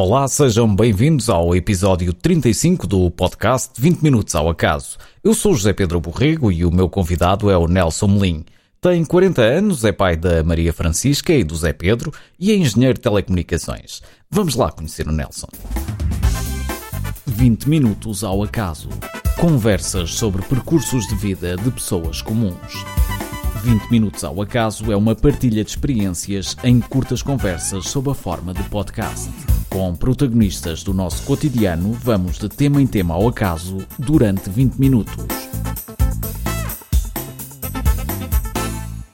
Olá, sejam bem-vindos ao episódio 35 do podcast 20 Minutos ao Acaso. Eu sou José Pedro Borrego e o meu convidado é o Nelson Melim. Tem 40 anos, é pai da Maria Francisca e do Zé Pedro e é engenheiro de telecomunicações. Vamos lá conhecer o Nelson. 20 Minutos ao Acaso. Conversas sobre percursos de vida de pessoas comuns. 20 Minutos ao Acaso é uma partilha de experiências em curtas conversas sob a forma de podcast. Com protagonistas do nosso cotidiano, vamos de tema em tema ao acaso durante 20 minutos.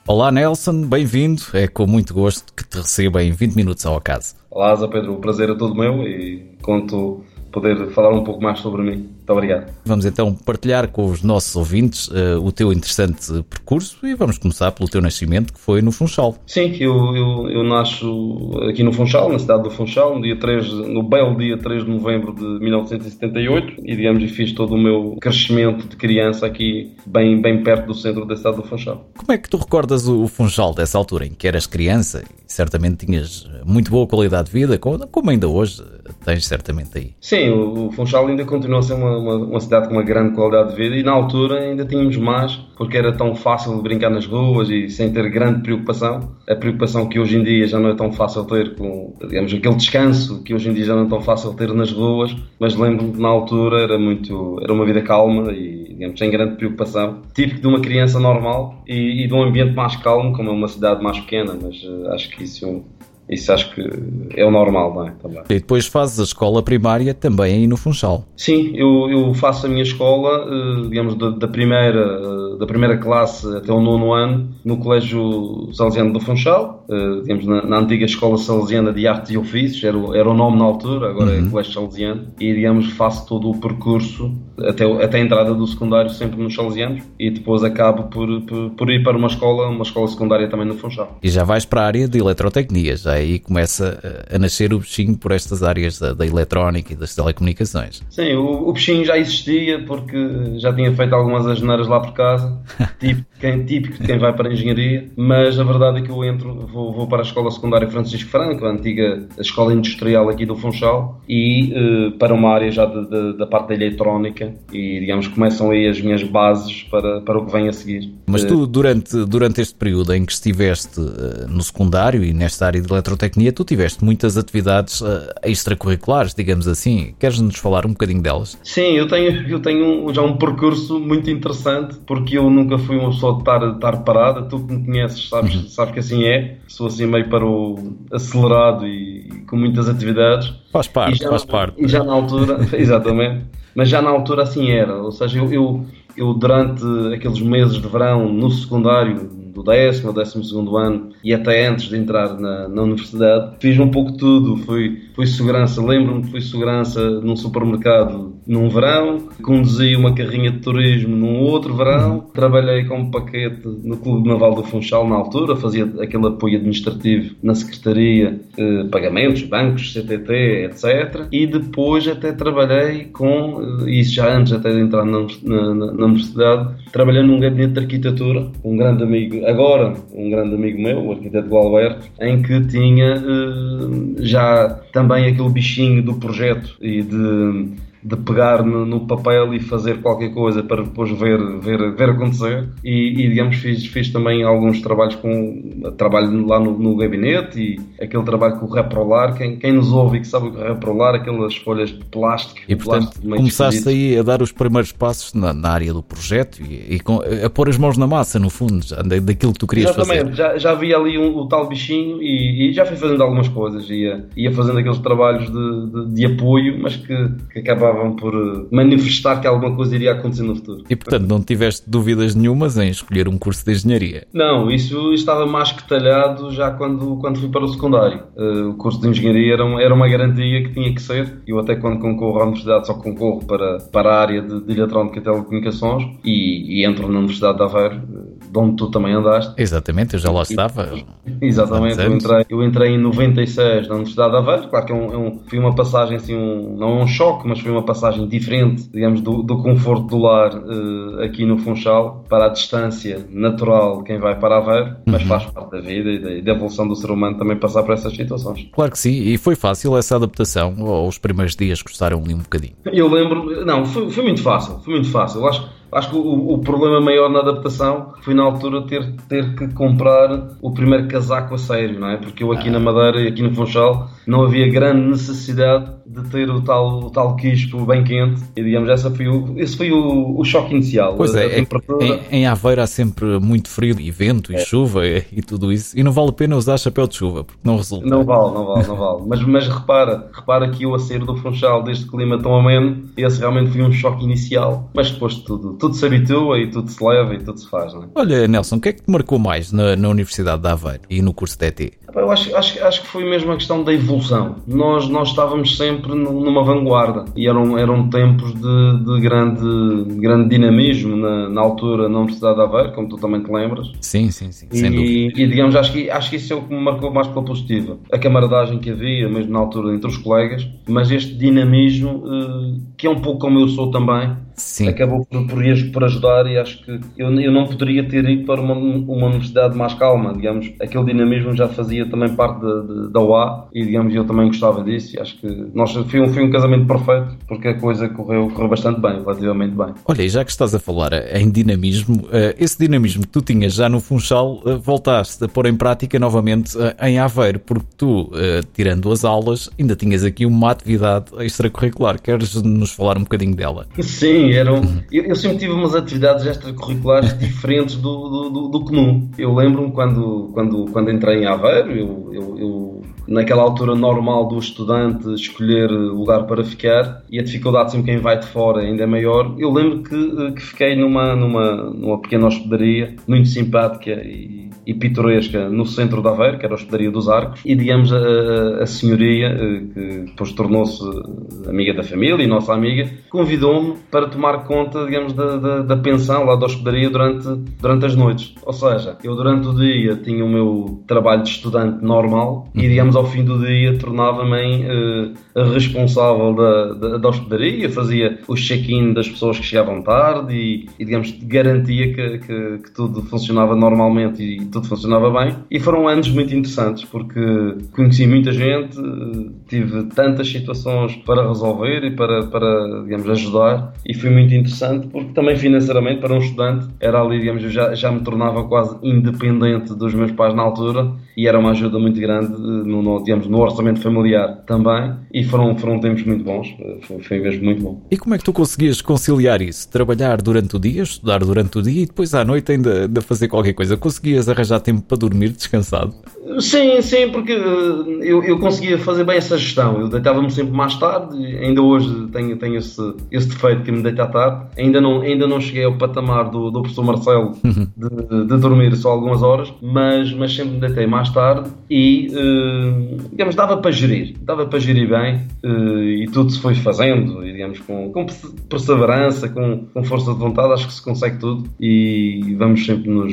Olá Nelson, bem-vindo. É com muito gosto que te recebo em 20 minutos ao acaso. Olá, Zé Pedro, o prazer é todo meu e conto poder falar um pouco mais sobre mim. Muito obrigado. Vamos então partilhar com os nossos ouvintes uh, o teu interessante percurso e vamos começar pelo teu nascimento, que foi no Funchal. Sim, eu, eu, eu nasço aqui no Funchal, na cidade do Funchal, no, dia 3, no belo dia 3 de novembro de 1978 e, digamos, fiz todo o meu crescimento de criança aqui, bem, bem perto do centro da cidade do Funchal. Como é que tu recordas o Funchal dessa altura, em que eras criança e certamente tinhas muito boa qualidade de vida, como ainda hoje tens certamente aí? Sim, o, Funchal ainda continua a ser uma uma, uma, cidade com uma grande qualidade de vida e na altura ainda tínhamos mais porque era tão fácil brincar nas ruas e sem ter grande preocupação. A preocupação que hoje em dia já não é tão fácil ter com, digamos, aquele descanso que hoje em dia já não é tão fácil ter nas ruas, mas lembro-me que na altura era muito, era uma vida calma e, digamos, sem grande preocupação. Típico de uma criança normal e, e de um ambiente mais calmo, como é uma cidade mais pequena, mas uh, acho que isso isso acho que é o normal, não é? Também. E depois fazes a escola primária também aí no Funchal. Sim, eu, eu faço a minha escola, eh, digamos, da, da, primeira, eh, da primeira classe até o nono ano no Colégio Salesiano do Funchal, eh, digamos, na, na, antiga Escola Salesiana de Artes e Ofícios, era o, era o nome na altura, agora é uhum. é Colégio Salesiano, e, digamos, faço todo o percurso até, até a entrada do secundário sempre nos Salesianos e depois acabo por, por, por ir para uma escola, uma escola secundária também no Funchal. E já vais para a área de eletrotecnia, já aí começa a nascer o bichinho por estas áreas da, da eletrónica e das telecomunicações. Sim, o, o, bichinho já existia porque já tinha feito algumas asneiras lá por casa, típico, quem, típico de quem vai para a engenharia, mas a verdade é que eu entro, vou, vou para a Escola Secundária Francisco Franco, a antiga Escola Industrial aqui do Funchal, e uh, para uma área já de, de, da parte da eletrónica, e digamos começam aí as minhas bases para, para o que vem a seguir. Mas tu, durante, durante este período em que estiveste uh, no secundário e nesta área de eletrotecnia, tu tiveste muitas atividades uh, extracurriculares, digamos assim. Queres-nos falar um bocadinho delas? Sim, eu tenho, eu tenho já um percurso muito interessante, porque eu nunca fui uma pessoa de estar, estar parada. Tu que me conheces sabes, uhum. sabes que assim é. Sou assim meio para o acelerado e, e com muitas atividades. Faz parte, já, faz parte. E já na altura, exatamente, mas já na altura assim era. Ou seja, eu, eu, eu durante aqueles meses de verão no secundário do décimo ao décimo segundo ano e até antes de entrar na, na universidade, fiz um pouco tudo. Fui, fui segurança, lembro-me que fui segurança num supermercado num verão, conduzi uma carrinha de turismo num outro verão, trabalhei como paquete no Clube Naval do Funchal na altura, fazia aquele apoio administrativo na Secretaria, eh, pagamentos, bancos, CTT, etc. E depois até trabalhei com, eh, isso já antes até de entrar na, na, na universidade, trabalhei num gabinete de arquitetura, um grande amigo agora um grande amigo meu, o arquiteto Alberto, em que tinha uh, já também aquele bichinho do projeto e de de pegar no, no, papel e fazer qualquer coisa para depois ver, ver, ver acontecer. E, e, digamos, fiz, fiz também alguns trabalhos com. Trabalho lá no, no gabinete e aquele trabalho com o Reprolar. Quem, quem nos ouve e que sabe o que é Reprolar, aquelas folhas de plástico. E portanto, plástico começaste aí a dar os primeiros passos na, na área do projeto e, e com, a pôr as mãos na massa, no fundo, daquilo que tu querias Exatamente. fazer. Já, já vi ali um, o tal bichinho e, e, já fui fazendo algumas coisas. Ia, ia fazendo aqueles trabalhos de, de, de apoio, mas que, que acabava acabavam por eh, manifestar que alguma coisa iria acontecer no futuro. E portanto não tiveste dúvidas nenhumas em escolher um curso de engenharia? Não, isso estava mais que talhado já quando, quando fui para o secundário. Uh, o curso de engenharia era, uma, era uma garantia que tinha que ser. Eu até quando concorro à universidade só concorro para, para a área de, de eletrónica e telecomunicações e, e entro na Universidade de Aveiro de onde tu também andaste. Exatamente, eu já lá estava. Exatamente, eu entrei, eu entrei em 96 na Universidade de Aveiro, claro que é um, é um, foi uma passagem assim, um, não é um choque, mas foi uma passagem diferente, digamos, do, do conforto do lar uh, aqui no Funchal para a distância natural de quem vai para Aveiro, mas uhum. faz parte da vida e da, e da evolução do ser humano também passar por essas situações. Claro que sim, e foi fácil essa adaptação, ou os primeiros dias custaram ali um bocadinho? Eu lembro, não, foi, foi muito fácil, foi muito fácil. Eu acho Acho que o, o, problema maior na adaptação foi na altura ter, ter que comprar o primeiro casaco a sério, não é? Porque eu aqui na Madeira e aqui no Funchal não havia grande necessidade de ter o tal, o tal quispo bem quente e digamos, essa foi o, esse foi o, o choque inicial. Pois é, é em, em Aveiro há sempre muito frio e vento e é. chuva e, e, tudo isso e não vale a pena usar chapéu de chuva porque não resulta. Não vale, não vale, não vale. Mas, mas repara, repara que eu a sair do Funchal deste clima tão ameno, esse realmente foi um choque inicial, mas depois de tudo, tudo se habitua e tudo se leva e tudo se faz, não é? Olha, Nelson, o que é que te marcou mais na, na Universidade de Aveiro e no curso de ET? Eu acho, acho, acho que foi mesmo a questão da evolução. Nós, nós estávamos sempre numa vanguarda e eram, eram tempos de, de grande, grande dinamismo na, na, altura na Universidade de Aveiro, como tu também te lembras. Sim, sim, sim. E, e, digamos, acho que, acho que isso é o que me marcou mais pela positiva. A camaradagem que havia, mesmo na altura, entre os colegas, mas este dinamismo, eh, que é um pouco como eu sou também, Sim. acabou por, por, por, ajudar e acho que eu, eu não poderia ter ido para uma, uma universidade mais calma, digamos, aquele dinamismo já fazia também parte de, de, da UA e digamos, eu também gostava disso e acho que nós, foi, um, foi um casamento perfeito porque a coisa correu, correu bastante bem, relativamente bem. Olha, e já que estás a falar em dinamismo, eh, esse dinamismo que tu tinhas já no Funchal, eh, voltaste a pôr em prática novamente eh, em Aveiro, porque tu, tirando as aulas, ainda tinhas aqui uma atividade extracurricular. Queres nos falar um bocadinho dela? Sim, Sim, eram, eu, eu, sempre tive umas atividades extracurriculares diferentes do, do, do, do comum. Eu lembro-me quando, quando, quando entrei em Aveiro, eu, eu, eu, naquela altura normal do estudante escolher lugar para ficar e a dificuldade sempre quem vai de fora ainda é maior. Eu lembro que, que fiquei numa, numa, numa pequena hospedaria muito simpática e e pitoresca no centro de Aveiro, que era a Hospedaria dos Arcos, e digamos a, a senhoria, eh, que depois tornou-se amiga da família e nossa amiga, convidou-me para tomar conta, digamos, da, da, da, pensão lá da hospedaria durante, durante as noites. Ou seja, eu durante o dia tinha o meu trabalho de estudante normal e, digamos, ao fim do dia tornava-me em uh, responsável da, da, da, hospedaria, fazia o check-in das pessoas que chegavam tarde e, e digamos, garantia que, que, que tudo funcionava normalmente e tudo funcionava bem. E foram anos muito interessantes porque conheci muita gente, tive tantas situações para resolver e para, para digamos, ajudar. E foi muito interessante porque também financeiramente, para um estudante, era ali, digamos, eu já, já me tornava quase independente dos meus pais na altura e era uma ajuda muito grande no, no digamos, no orçamento familiar também. E foram, foram tempos muito bons, foi, foi mesmo muito bom. E como é que tu conseguias conciliar isso? Trabalhar durante o dia, estudar durante o dia e depois à noite ainda, ainda fazer qualquer coisa? Conseguias arranjar arranjar tempo para dormir descansado? Sim, sim, porque eh, eu, eu conseguia fazer bem essa gestão. Eu deitava-me sempre mais tarde, ainda hoje tenho, tenho esse, esse defeito que me deita à tarde. Ainda não, ainda não cheguei ao patamar do, do professor Marcelo uhum. de, de, dormir só algumas horas, mas, mas sempre me deitei mais tarde e, uh, digamos, dava para gerir. Dava para gerir bem uh, e tudo se foi fazendo, digamos, com, com perseverança, com, com força de vontade, acho que se consegue tudo e vamos sempre nos,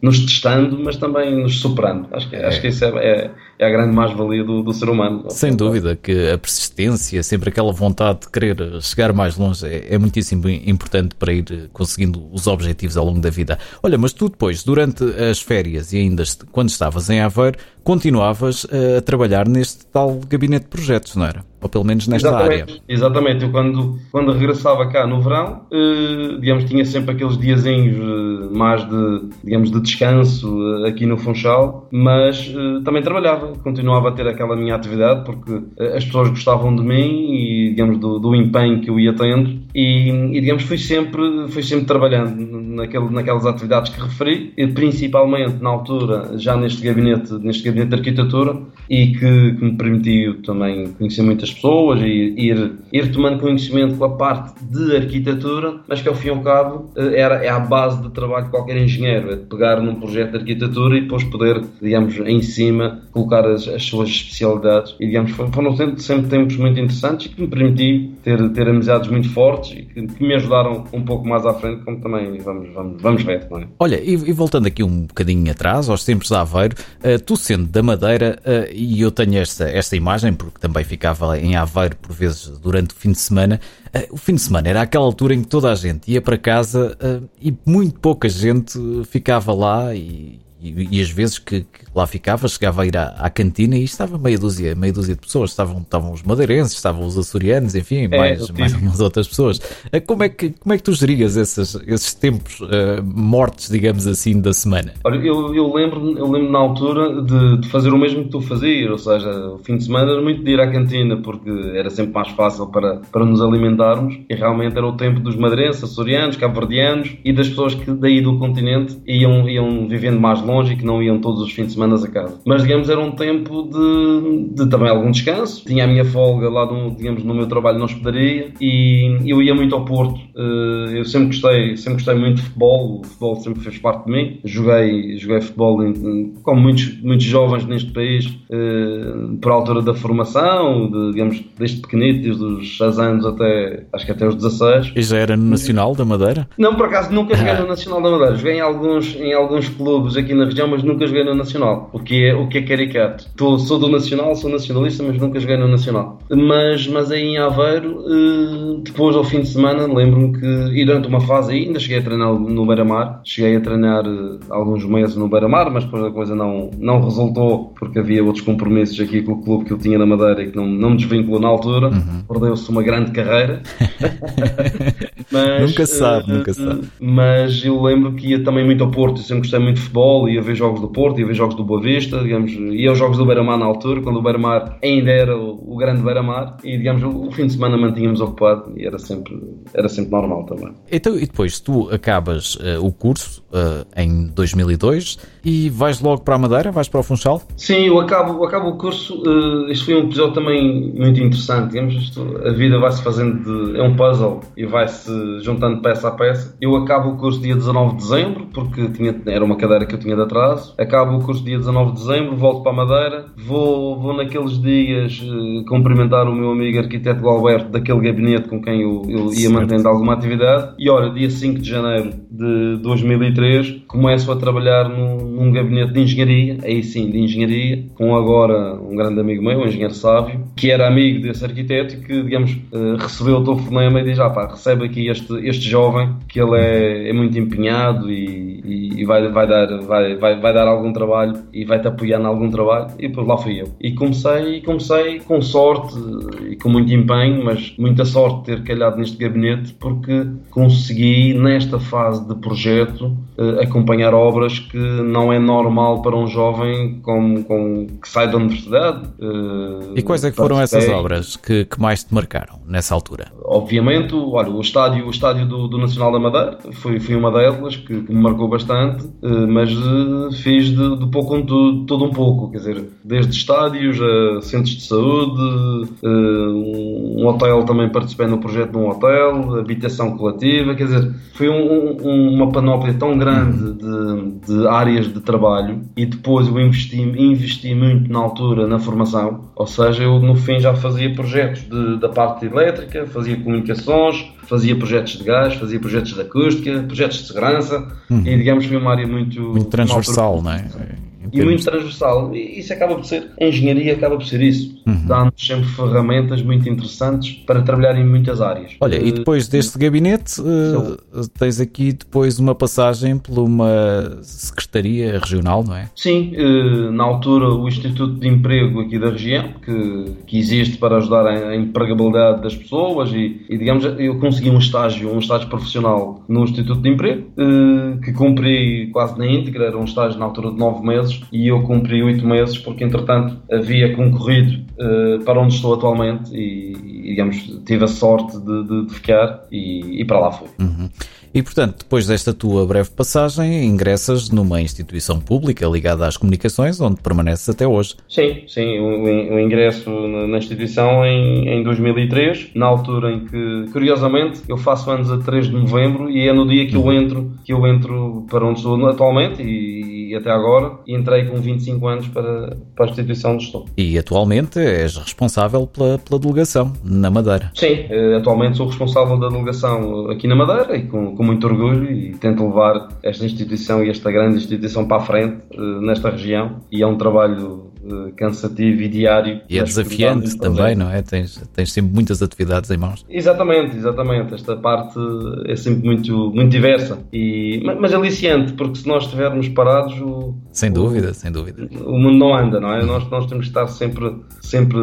nos testando, mas também nos superando. Acho que, é. acho que isso é, é, é a grande mais-valia do, do, ser humano. Sem dúvida que a persistência, sempre aquela vontade de querer chegar mais longe é, é muitíssimo importante para ir conseguindo os objetivos ao longo da vida. Olha, mas tu depois, durante as férias e ainda quando estavas em Aveiro, continuavas a trabalhar neste tal gabinete de projetos, não era? Ou pelo menos nesta exatamente, área. Exatamente. Eu quando, quando regressava cá no verão, eh, digamos, tinha sempre aqueles diazinhos eh, mais de, digamos, de descanso eh, aqui no Funchal, mas eh, também trabalhava, continuava a ter aquela minha atividade porque eh, as pessoas gostavam de mim e, digamos, do, do empenho que eu ia tendo e, e, digamos, fui sempre, fui sempre trabalhando naquele, naquelas atividades que referi, e principalmente na altura, já neste gabinete, neste gabinete gabinete de arquitetura e que, que, me permitiu também conhecer muitas pessoas e ir, ir tomando conhecimento com a parte de arquitetura, mas que ao fim e ao cabo eh, era, é a base de trabalho de qualquer engenheiro, é pegar num projeto de arquitetura e depois poder, digamos, em cima colocar as, as suas especialidades e digamos, foram sempre, sempre tempos muito interessantes e que me permitiu ter, ter amizades muito fortes e que, que, me ajudaram um pouco mais à frente, como também vamos, vamos, vamos ver. É? Olha, e, e voltando aqui um bocadinho atrás, aos tempos de Aveiro, uh, tu sendo da Madeira, uh, e eu tenho esta, esta imagem, porque também ficava em Aveiro por vezes durante o fim de semana, uh, o fim de semana era aquela altura em que toda a gente ia para casa e muito pouca gente ficava lá e, e, e, as vezes que, que, lá ficava, chegava a ir à, à, cantina e estava meia dúzia, meia dúzia de pessoas. Estavam, estavam os madeirenses, estavam os açorianos, enfim, é, mais, mais umas outras pessoas. Eh, como é que, como é que tu gerias esses, esses tempos uh, mortos, digamos assim, da semana? Olha, eu, eu, lembro, eu lembro na altura de, de, fazer o mesmo que tu fazias, ou seja, o fim de semana era muito de ir à cantina porque era sempre mais fácil para, para nos alimentarmos e realmente era o tempo dos madeirenses, açorianos, cabo-verdianos e das pessoas que daí do continente iam, iam vivendo mais longe e que não iam todos os fins de semana a casa. Mas, digamos, era um tempo de, de também algum descanso. Tinha a minha folga lá, no, digamos, no meu trabalho na hospedaria e eu ia muito ao Porto. Eh, eu sempre gostei, sempre gostei muito de futebol, o futebol sempre fez parte de mim. Joguei, joguei futebol como muitos, muitos jovens neste país, eh, por altura da formação, de, digamos, desde pequenito, desde os 6 anos até, acho que até os 16. E já era no Nacional da Madeira? Não, por acaso nunca joguei no Nacional da Madeira. Joguei em alguns, em alguns clubes aqui na região, mas nunca joguei no Nacional, o que é, o que é caricato. Tô, sou do Nacional, sou nacionalista, mas nunca joguei no Nacional. Mas, mas aí em Aveiro, eh, depois ao fim de semana, lembro-me que, durante uma fase ainda cheguei a treinar no Beira-Mar, cheguei a treinar eh, alguns meses no Beira-Mar, mas depois a coisa não, não resultou, porque havia outros compromissos aqui com o clube que eu tinha na Madeira e que não, não me desvinculou na altura. Uhum. Perdeu-se uma grande carreira. mas, nunca sabe, uh, nunca sabe. Mas eu lembro que ia também muito ao Porto, eu sempre gostei muito de futebol, ia ver jogos do Porto, ia ver jogos do Boa Vista, digamos, ia aos jogos do Beira-Mar na altura, quando o Beira-Mar ainda era o, o grande Beira-Mar, e digamos, o, o, fim de semana mantínhamos ocupado e era sempre, era sempre normal também. Então, e depois tu acabas uh, o curso uh, em 2002 e vais logo para a Madeira, vais para o Funchal? Sim, eu acabo, eu acabo o curso, uh, isto foi um episódio também muito interessante, digamos, isto, a vida vai-se fazendo de, é um puzzle e vai-se juntando peça a peça. Eu acabo o curso dia 19 de dezembro, porque tinha, era uma cadeira que eu tinha de atraso. Acabo o curso dia 19 de dezembro, volto para a Madeira, vou, vou naqueles dias uh, cumprimentar o meu amigo arquiteto Alberto daquele gabinete com quem eu, eu ia mantendo alguma atividade. E olha, dia 5 de janeiro de 2003, começo a trabalhar num, num gabinete de engenharia, aí sim, de engenharia, com agora um grande amigo meu, um engenheiro sábio, que era amigo desse arquiteto e que, digamos, uh, recebeu o telefonema e diz: ah pá, recebe aqui este, este jovem, que ele é, é muito empenhado e, e, e vai, vai dar vai, vai, vai dar algum trabalho e vai-te apoiar em algum trabalho. E depois lá fui eu. E comecei, comecei com sorte e com muito empenho, mas muita sorte ter calhado neste gabinete porque consegui, nesta fase de projeto, eh, acompanhar obras que não é normal para um jovem com, com, que sai da universidade. Eh, e quais é que foram essas obras que, que mais te marcaram nessa altura? Obviamente, olha, o estádio, o estádio do, do Nacional da Madeira foi, foi uma delas que, que me marcou bastante, eh, fiz de, de pouco de tudo um pouco, quer dizer, desde estádios a centros de saúde, eh, um hotel também participei no projeto de um hotel, habitação coletiva, quer dizer, foi um, um, uma panóplia tão grande de, de, áreas de trabalho e depois eu investi, investi muito na altura na formação, ou seja, eu no fim já fazia projetos da parte elétrica, fazia comunicações, fazia projetos de gás, fazia projetos de acústica, projetos de segurança uhum. e digamos que foi uma área muito, muito transversal, não é? E muito transversal. E isso acaba por ser, a engenharia acaba por ser isso. Uhum. Dá-nos sempre ferramentas muito interessantes para trabalhar em muitas áreas. Olha, e depois deste gabinete, uh, tens aqui depois uma passagem por uma secretaria regional, não é? Sim, uh, na altura o Instituto de Emprego aqui da região, que, que existe para ajudar a, a empregabilidade das pessoas e, e, digamos, eu consegui um estágio, um estágio profissional no Instituto de Emprego, uh, que cumpri quase na íntegra, era um estágio na altura de nove meses, e eu cumpri oito meses porque, entretanto, havia concorrido uh, para onde estou atualmente e, digamos, tive a sorte de, de, de ficar e, e, para lá fui. Uhum. E, portanto, depois desta tua breve passagem, ingressas numa instituição pública ligada às comunicações, onde permaneces até hoje. Sim, sim. O, o ingresso na instituição em, em 2003, na altura em que, curiosamente, eu faço anos a 3 de novembro e é no dia que eu entro, que eu entro para onde estou atualmente e, e até agora, entrei com 25 anos para, para a instituição onde estou. E atualmente és responsável pela, pela delegação na Madeira. Sim, eh, atualmente sou responsável da delegação aqui na Madeira e com, com muito orgulho e tento levar esta instituição e esta grande instituição para a frente uh, nesta região e é um trabalho cansativo e diário. E é desafiante também, não é? Tens, tens sempre muitas atividades em mãos. Exatamente, exatamente. Esta parte é sempre muito, muito diversa, e, mas aliciante, porque se nós estivermos parados... O, sem dúvida, o, sem dúvida. O mundo não anda, não é? Nós, nós temos que estar sempre, sempre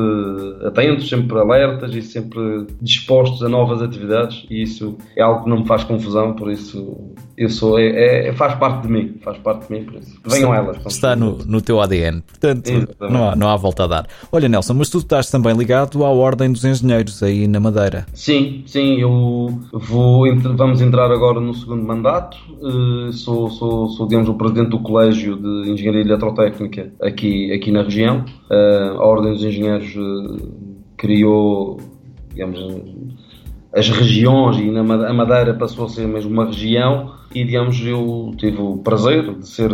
atentos, sempre alertas e sempre dispostos a novas atividades e isso é algo que não me faz confusão, por isso eu sou, é, é faz parte de mim, faz parte de mim, por isso. Venham elas. Está no, no teu ADN, portanto não há, não há volta a dar. Olha Nelson, mas tu estás também ligado à Ordem dos Engenheiros aí na Madeira. Sim, sim, eu vou, vamos entrar agora no segundo mandato, uh, sou, sou, sou, digamos, o presidente do Colégio de Engenharia Eletrotécnica aqui, aqui na região. Uh, a Ordem dos Engenheiros uh, criou, digamos, as regiões e na, a Madeira passou a ser mesmo uma região e digamos eu tive o prazer de ser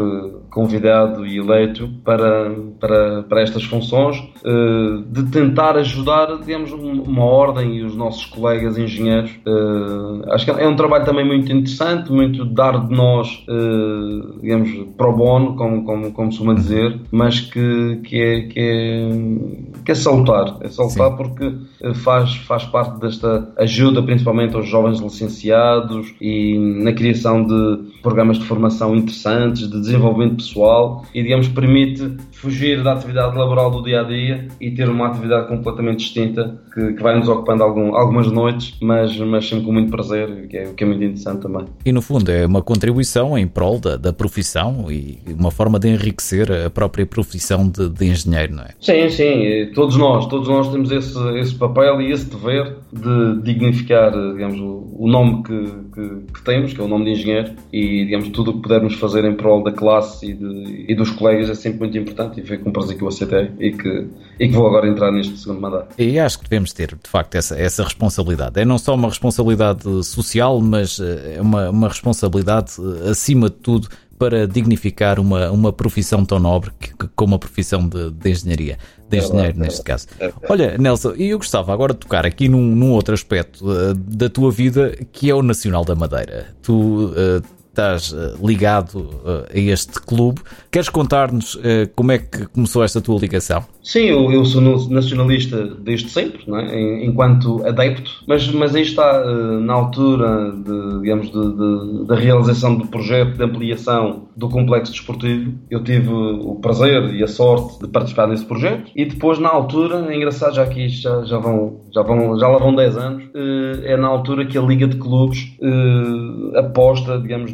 convidado e eleito para, para, para estas funções eh, de tentar ajudar digamos uma ordem e os nossos colegas engenheiros. Eh, acho que é um trabalho também muito interessante muito dar de nós eh, digamos pro bono como, como, como se dizer mas que, que, é, que, é, que é salutar é salutar Sim. porque faz, faz parte desta ajuda principalmente aos jovens licenciados e na criação de programas de formação interessantes, de desenvolvimento pessoal e, digamos, permite fugir da atividade laboral do dia a dia e ter uma atividade completamente distinta que, que vai nos ocupando algum, algumas noites, mas, mas sempre com muito prazer, que é, que é muito interessante também. E no fundo é uma contribuição em prol da, da profissão e uma forma de enriquecer a própria profissão de, de engenheiro, não é? Sim, sim, todos nós, todos nós temos esse, esse papel e esse dever de dignificar, digamos, o, o nome que, que, que temos, que é o nome de engenheiro, e digamos tudo o que pudermos fazer em prol da classe e, de, e dos colegas é sempre muito importante e foi com prazer que eu aceitei e que, e que vou agora entrar neste segundo mandato. E acho que devemos ter de facto essa, essa responsabilidade. É não só uma responsabilidade social, mas eh, é uma, uma responsabilidade eh, acima de tudo para dignificar uma, uma profissão tão nobre que, que, como a profissão de, de engenharia, de engenheiro neste caso. É Olha, Nelson, e eu gostava agora de tocar aqui num, num outro aspecto uh, da tua vida que é o Nacional da Madeira. Tu uh, estás uh, ligado a este clube. Queres contar-nos como é que começou esta tua ligação? Sim, eu, eu sou nacionalista desde sempre, é? enquanto adepto, mas, mas aí está, eh, na altura de, digamos, de, de, da realização do projeto de ampliação do complexo desportivo, eu tive o prazer e a sorte de participar nesse projeto e depois, na altura, é engraçado, já que já, já, vão, já, vão, já lá vão 10 anos, eh, é na altura que a Liga de Clubes eh, aposta, digamos,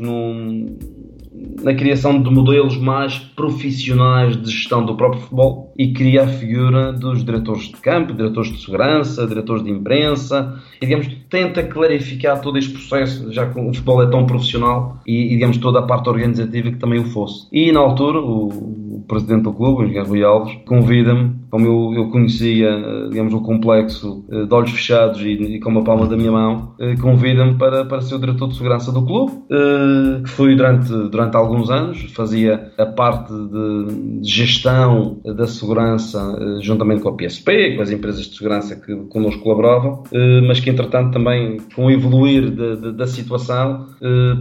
na criação de modelos mais profissionais de gestão do próprio futebol e cria a figura dos diretores de campo, diretores de segurança, diretores de imprensa e, digamos, tenta clarificar todo este processo, já que o futebol é tão profissional e, digamos, toda a parte organizativa que também o fosse. E, na altura, o, o presidente do clube, o Rui Alves, convida-me, como eu, eu conhecia, digamos, o complexo eh, de olhos fechados e, e com uma palma da minha mão, eh, convida-me para, para ser o diretor de segurança do clube, eh, que fui durante, durante alguns anos, fazia a parte de gestão da segurança juntamente com a PSP, com as empresas de segurança que connosco colaboravam, mas que entretanto também com o evoluir da situação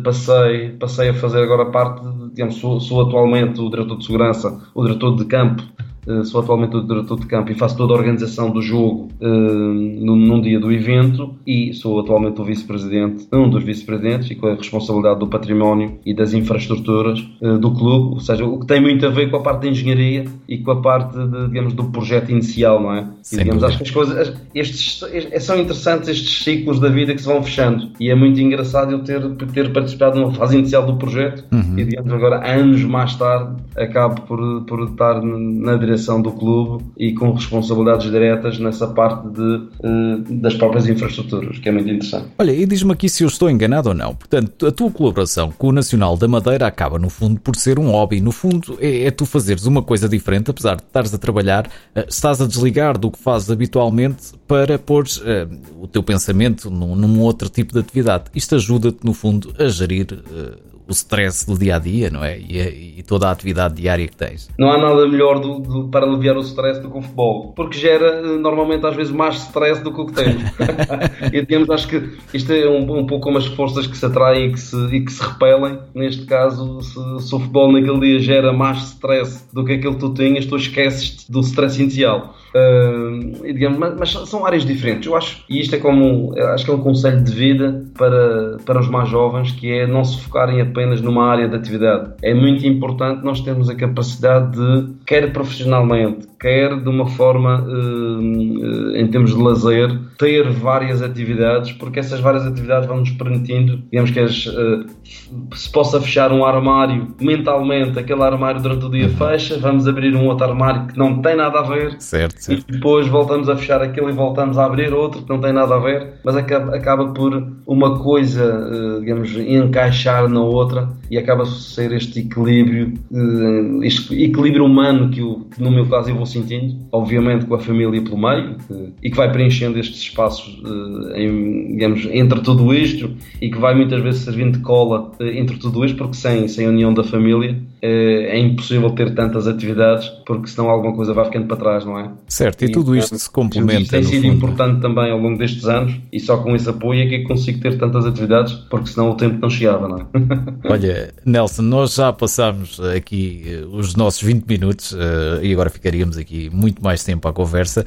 passei, passei a fazer agora parte, digamos, sou, sou atualmente o diretor de segurança, o diretor de campo sou atualmente o diretor de campo e faço toda a organização do jogo uh, num, num, dia do evento e sou atualmente o vice-presidente, um dos vice-presidentes e com a responsabilidade do património e das infraestruturas do clube, ou seja, o que tem muito a ver com a parte da engenharia e com a parte, de, digamos, do projeto inicial, não é? E, digamos, acho que as coisas, estes, são interessantes estes ciclos da vida que se vão fechando e é muito engraçado eu ter, ter participado numa fase inicial do projeto uhum. e, digamos, agora, anos mais tarde, acabo por, por estar na direção do clube e com responsabilidades diretas nessa parte de, uh, das próprias infraestruturas, que é muito interessante. Olha, e diz-me aqui se eu estou enganado ou não. Portanto, a tua colaboração com o Nacional da Madeira acaba, no fundo, por ser um hobby. No fundo, é, é tu fazeres uma coisa diferente, apesar de estares a trabalhar, uh, estás a desligar do que fazes habitualmente para pôr uh, o teu pensamento num, num, outro tipo de atividade. Isto ajuda-te, no fundo, a gerir o stress do dia a dia, não é? E, e, toda a atividade diária que tens. Não há nada melhor do, do, para aliviar o stress do que o futebol, porque gera normalmente às vezes mais stress do que o que temos. e digamos, acho que isto é um, um, pouco como as forças que se atraem e que se, e que se repelem. Neste caso, se, se, o futebol naquele dia gera mais stress do que aquele que tu tinhas, tu esqueces do stress inicial. Uh, digamos, mas, mas, são áreas diferentes. Eu acho, e isto é como acho que é um conselho de vida para, para os mais jovens, que é não se focarem apenas numa área de atividade. É muito importante nós termos a capacidade de, quer profissionalmente, quer de uma forma uh, em termos de lazer, ter várias atividades, porque essas várias atividades vão nos permitindo, digamos que as, uh, se possa fechar um armário mentalmente, aquele armário durante o dia uhum. fecha, vamos abrir um outro armário que não tem nada a ver. Certo certo. E depois voltamos a fechar aquele e voltamos a abrir outro que não tem nada a ver, mas acaba, acaba por uma coisa, eh, digamos, encaixar na outra e acaba por ser este equilíbrio, eh, este equilíbrio humano que, eu, que no meu caso eu vou sentindo, obviamente com a família pelo meio, e que vai preenchendo estes espaços eh, em, digamos, entre tudo isto e que vai muitas vezes servindo de cola entre tudo isto, porque sem, sem a união da família é impossível ter tantas atividades, porque senão alguma coisa vai ficando para trás, não é? Certo, e, tudo isto se complementa. Isto tem sido fundo. importante também ao longo destes anos e só com esse apoio é que consigo ter tantas atividades, porque senão o tempo não chegava, não é? Olha, Nelson, nós já passámos aqui eh, os nossos 20 minutos uh, e agora ficaríamos aqui muito mais tempo à conversa,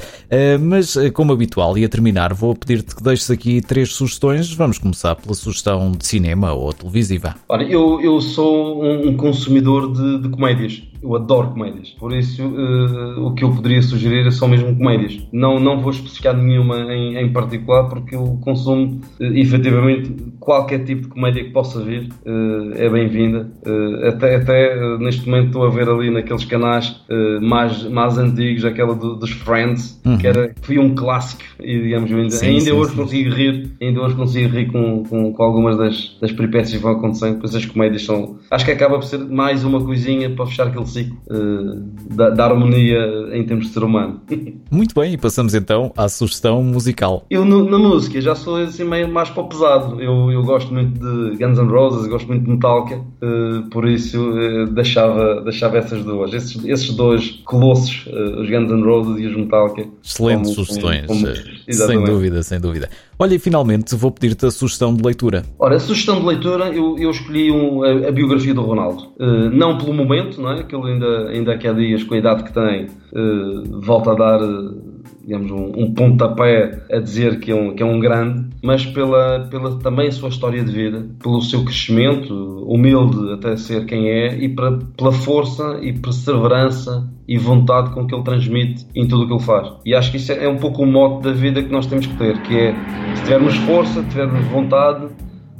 mas como habitual e a terminar, vou pedir-te que deixes aqui três sugestões. Vamos começar pela sugestão de cinema ou televisiva. Olha, eu, eu sou um consumidor de, de comédias. Eu adoro comédias. Por isso, uh, o que eu poderia sugerir é só mesmo comédias. Não, não vou especificar nenhuma em, em particular, porque eu consumo uh, efetivamente qualquer tipo de comédia que possa vir. Uh, é bem-vinda. Uh, até até neste momento estou a ver ali naqueles canais mais, mais antigos, aquela do, dos Friends, uhum. que era, foi um clássico. E digamos, ainda, sim, ainda sim, hoje sim. consigo rir. Ainda hoje consigo rir com, com, com algumas das, das peripécias que vão acontecendo. Pois as comédias são. Acho que acaba por ser mais uma coisinha para fechar aquele ciclo uh, da, da, harmonia em termos de ser humano. Muito bem, e passamos então à sugestão musical. Eu no, na música já sou assim meio mais para o pesado. Eu, eu gosto muito de Guns N' Roses, gosto muito de Metallica, uh, por isso uh, deixava, deixava essas duas. Esses, esses dois colossos, os Guns N' Roses e os Metallica. Excelentes como, sugestões, como, como, sem dúvida, sem dúvida. Olha, e finalmente vou pedir-te a sugestão de leitura. Ora, a sugestão de leitura, eu, eu escolhi um, a, a, biografia do Ronaldo. Uh, não pelo momento, não é? Que ele ainda, ainda há dias, com a idade que tem, uh, volta a dar. Uh, digamos, um, um pontapé a dizer que é um, que é um grande, mas pela, pela também sua história de vida, pelo seu crescimento, humilde até ser quem é, e pra, pela força e perseverança e vontade com que ele transmite em tudo o que ele faz. E acho que isso é, é um pouco o mote da vida que nós temos que ter, que é se tivermos força, tivermos vontade,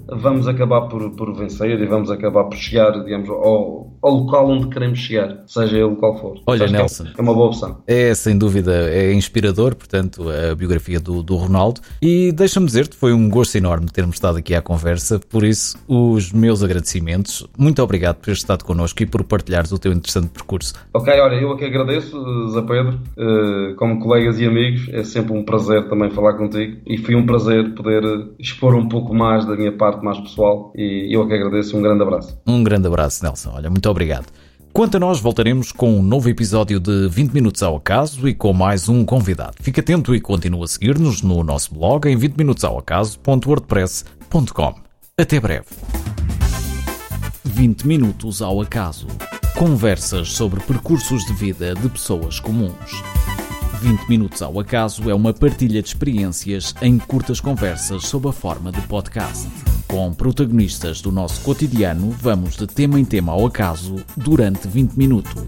vamos acabar por, por vencer e vamos acabar por chegar, digamos, ao, ao local onde queremos chegar, seja ele qual for. Olha, é Nelson, é uma boa opção. É sem dúvida, é inspirador, portanto, a biografia do, do Ronaldo. E deixa-me dizer-te, foi um gosto enorme termos estado aqui à conversa, por isso, os meus agradecimentos. Muito obrigado por teres estado connosco e por partilhares o teu interessante percurso. Ok, olha, eu aqui agradeço, Zé Pedro, eh, como colegas e amigos, é sempre um prazer também falar contigo e foi um prazer poder expor um pouco mais da minha parte mais pessoal e eu que agradeço. Um grande abraço. Um grande abraço, Nelson. Olha, muito obrigado. Quanto a nós, voltaremos com um novo episódio de 20 Minutos ao Acaso e com mais um convidado. Fique atento e continue a seguir-nos no nosso blog em 20 minutosaoacaso.wordpress.com. Até breve. 20 Minutos ao Acaso. Conversas sobre percursos de vida de pessoas comuns. 20 Minutos ao Acaso é uma partilha de experiências em curtas conversas sob a forma de podcast. Com protagonistas do nosso cotidiano, vamos de tema em tema ao acaso durante 20 minutos.